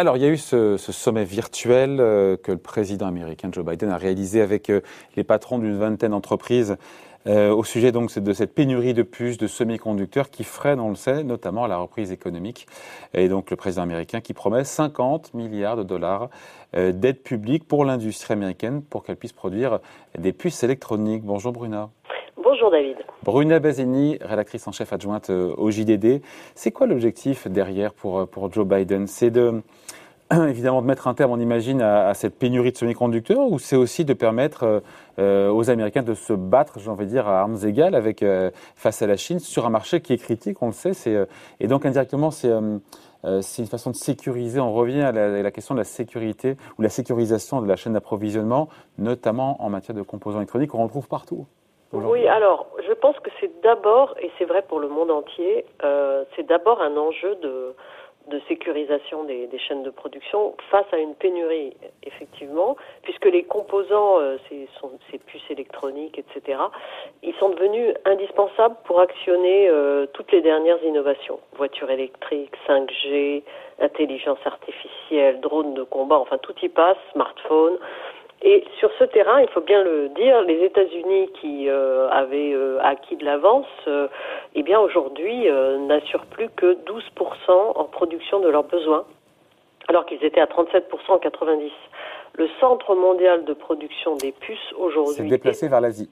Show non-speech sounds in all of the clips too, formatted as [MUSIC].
Alors, il y a eu ce, sommet virtuel euh, que le président américain Joe Biden a réalisé avec euh, les patrons d'une vingtaine d'entreprises euh, au sujet donc de cette pénurie de puces, de semi-conducteurs qui freine, on le sait, notamment la reprise économique. Et donc le président américain qui promet 50 milliards de dollars d'aide publique pour l'industrie américaine pour qu'elle puisse produire des puces électroniques. Bonjour Bruna. Bonjour David. Bruna Bazini, rédactrice en chef adjointe au JDD. C'est quoi l'objectif derrière pour, pour Joe Biden? C'est de [CLEARS THROAT] évidemment de mettre un terme, on imagine, à, cette pénurie de semi-conducteurs, ou c'est aussi de permettre euh, euh, aux Américains de se battre, j'ai envie de dire, à armes égales avec, euh, face à la Chine sur un marché qui est critique, on le sait. Et donc indirectement, c'est une façon de sécuriser. On revient à la, question de la sécurité ou la sécurisation de la chaîne d'approvisionnement, notamment en matière de composants électroniques qu'on retrouve partout. Oui, alors je pense que c'est d'abord, et c'est vrai pour le monde entier, c'est d'abord un enjeu de de sécurisation des, chaînes de production face à une pénurie, effectivement, puisque les composants, euh, ces, puces électroniques, etc., ils sont devenus indispensables pour actionner euh, toutes les dernières innovations. Voitures électriques, 5G, intelligence artificielle, drones de combat, enfin tout y passe, smartphones. Et sur ce terrain, il faut bien le dire, les États-Unis qui euh, avaient euh, acquis de l'avance, euh, eh bien aujourd'hui n'assurent plus que 12% en production de leurs besoins, alors qu'ils étaient à 37% en 90. Le centre mondial de production des puces aujourd'hui s'est déplacé vers l'Asie.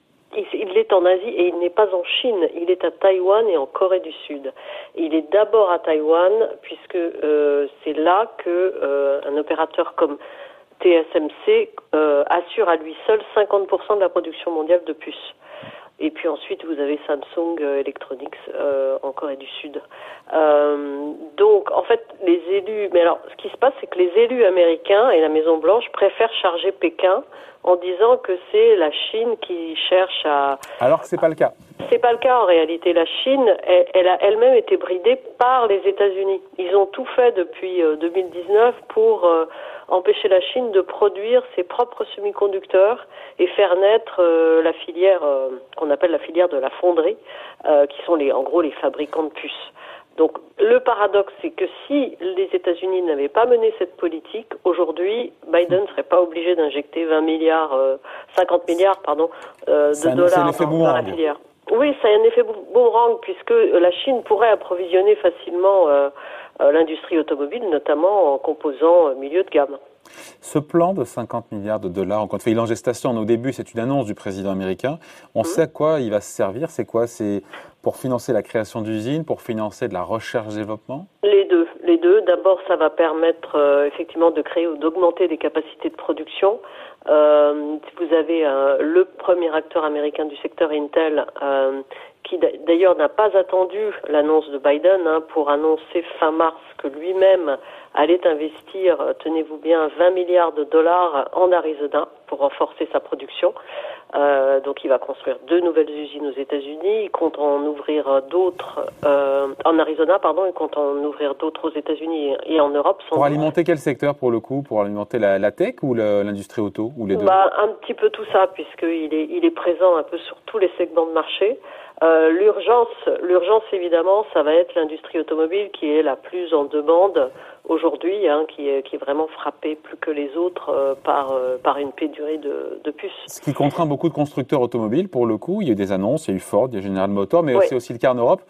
Il est en Asie et il n'est pas en Chine, il est à Taïwan et en Corée du Sud. Il est d'abord à Taïwan puisque c'est là que un opérateur comme TSMC euh, assure à lui seul 50% de la production mondiale de puces. Et puis ensuite, vous avez Samsung euh, Electronics euh, en Corée du Sud. Euh, donc, en fait, les élus. Mais alors, ce qui se passe, c'est que les élus américains et la Maison Blanche préfèrent charger Pékin en disant que c'est la Chine qui cherche à. Alors que c'est pas le cas. C'est pas le cas en réalité. La Chine, elle, elle a elle-même été bridée par les États-Unis. Ils ont tout fait depuis 2019 pour empêcher la Chine de produire ses propres semi-conducteurs et faire naître euh, la filière euh, qu'on appelle la filière de la fonderie, euh, qui sont les, en gros les fabricants de puces. Donc le paradoxe, c'est que si les États-Unis n'avaient pas mené cette politique, aujourd'hui, Biden ne serait pas obligé d'injecter 20 milliards, 50 milliards, pardon, de dollars dans, la filière. Oui, ça a un effet boomerang puisque la Chine pourrait approvisionner facilement euh, l'industrie automobile, notamment en composant milieu de gamme. Ce plan de 50 milliards de dollars, encore une fois, il est en gestation. Au début, c'est une annonce du président américain. On mmh. sait à quoi il va se servir. C'est quoi? C'est pour financer la création d'usines, pour financer de la recherche-développement Les deux. Les deux. D'abord, ça va permettre euh, effectivement de créer ou d'augmenter des capacités de production. Euh, vous avez le premier acteur américain du secteur Intel qui d'ailleurs n'a pas attendu l'annonce de Biden hein, pour annoncer fin mars que lui-même allait investir, euh, tenez-vous bien, 20 milliards de dollars en Arizona pour renforcer sa production. Euh, donc il va construire deux nouvelles usines aux États-Unis. Il compte en ouvrir d'autres euh, en Arizona, pardon. Il compte en ouvrir d'autres aux États-Unis et en Europe. Pour alimenter quel secteur pour le coup Pour alimenter la, tech ou l'industrie auto ou les deux? Bah, Un petit peu tout ça, puisqu'il est, il est présent un peu sur tous les segments de marché. Euh, l'urgence, l'urgence évidemment, ça va être l'industrie automobile qui est la plus en demande aujourd'hui, hein, qui, est, qui est vraiment frappée plus que les autres euh, par, euh, par une pénurie de, de, puces. Ce qui contraint beaucoup de constructeurs automobiles, pour le coup. Il y a eu des annonces, il y a eu Ford, il y a General Motors, mais c'est aussi le cas en Europe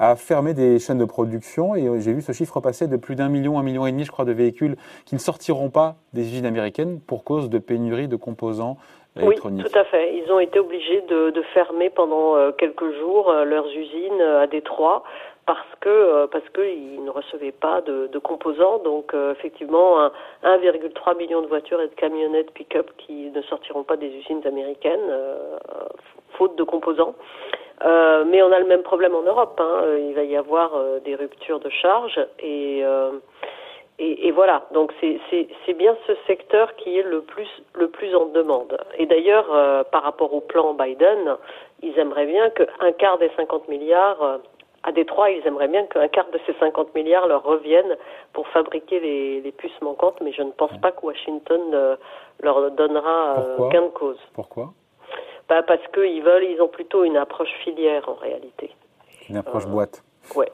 à fermer des chaînes de production. Et j'ai vu ce chiffre passer de plus d'un million, un million et demi, je crois, de véhicules qui ne sortiront pas des usines américaines pour cause de pénurie de composants oui, tout à fait. Ils ont été obligés de, de fermer pendant euh, quelques jours euh, leurs usines euh, à Détroit parce que parce qu'ils ne recevaient pas de, de composants. Donc effectivement, 1,3 million de voitures et de camionnettes pick-up qui ne sortiront pas des usines américaines faute de composants. mais on a le même problème en Europe. Hein. Il va y avoir des ruptures de charge et et, et, voilà, donc c'est bien ce secteur qui est le plus, le plus en demande. Et d'ailleurs, euh, par rapport au plan Biden, ils aimeraient bien qu'un quart des 50 milliards, euh, à Détroit, ils aimeraient bien qu'un quart de ces 50 milliards leur reviennent pour fabriquer les, les puces manquantes, mais je ne pense pas que Washington euh, leur donnera gain de cause. Pourquoi? Bah Parce qu'ils veulent, ils ont plutôt une approche filière en réalité. Une approche boîte Ouais.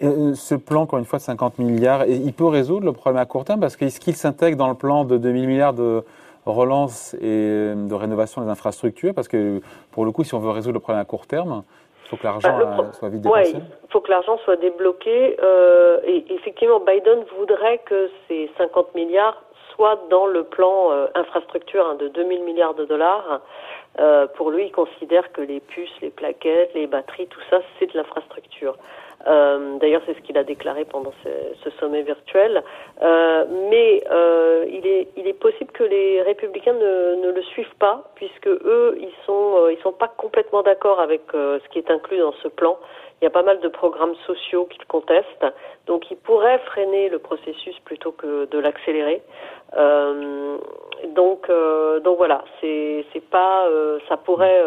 ce plan, encore une fois, de 50 milliards, il peut résoudre le problème à court terme parce qu'il s'intègre dans le plan de 2000 milliards de relance et de rénovation des infrastructures Parce que pour le coup, si on veut résoudre le problème à court terme, il faut que l'argent bah, euh, soit dépensé. Oui, il faut que l'argent soit débloqué. Euh, et effectivement, Biden voudrait que ces 50 milliards soient dans le plan euh, infrastructure hein, de 2000 milliards de dollars. pour lui, il considère que les puces, les plaquettes, les batteries, tout ça, c'est de l'infrastructure. Euh, D'ailleurs, c'est ce qu'il a déclaré pendant ce, sommet virtuel. Euh, mais euh, il, est, possible que les républicains ne, le suivent pas, puisque eux, ils sont, sont pas complètement d'accord avec ce qui est inclus dans ce plan. Il y a pas mal de programmes sociaux qu'ils contestent, donc ils pourraient freiner le processus plutôt que de l'accélérer. Donc, voilà, c'est pas, ça pourrait,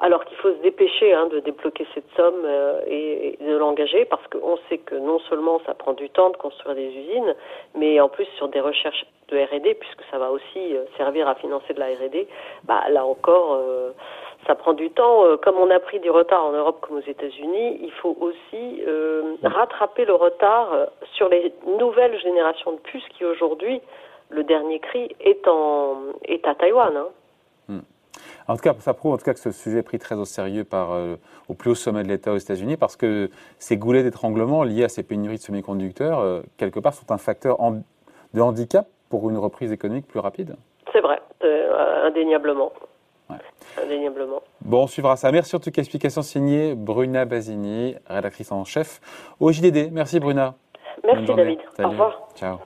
alors qu'il faut se dépêcher hein, de débloquer cette somme et, et, de l'engager, parce qu'on sait que non seulement ça prend du temps de construire des usines, mais en plus sur des recherches de R&D, puisque ça va aussi servir à financer de la R&D, bah là encore ça prend du temps. Comme on a pris du retard en Europe comme aux États-Unis, il faut aussi euh, rattraper le retard sur les nouvelles générations de puces qui aujourd'hui le dernier cri est, en, est à Taïwan. Hein. Hmm. En tout cas, ça prouve en tout cas que ce sujet est pris très au sérieux par, euh, au plus haut sommet de l'État aux États-Unis parce que ces goulets d'étranglement liés à ces pénuries de semi-conducteurs, euh, quelque part, sont un facteur de handicap pour une reprise économique plus rapide. C'est vrai, euh, indéniablement. Indéniablement. Bon, on suivra ça. Merci en tout cas. Explication signée Bruna Basini, rédactrice en chef au JDD. Merci Bruna. Merci David. Au revoir. Ciao.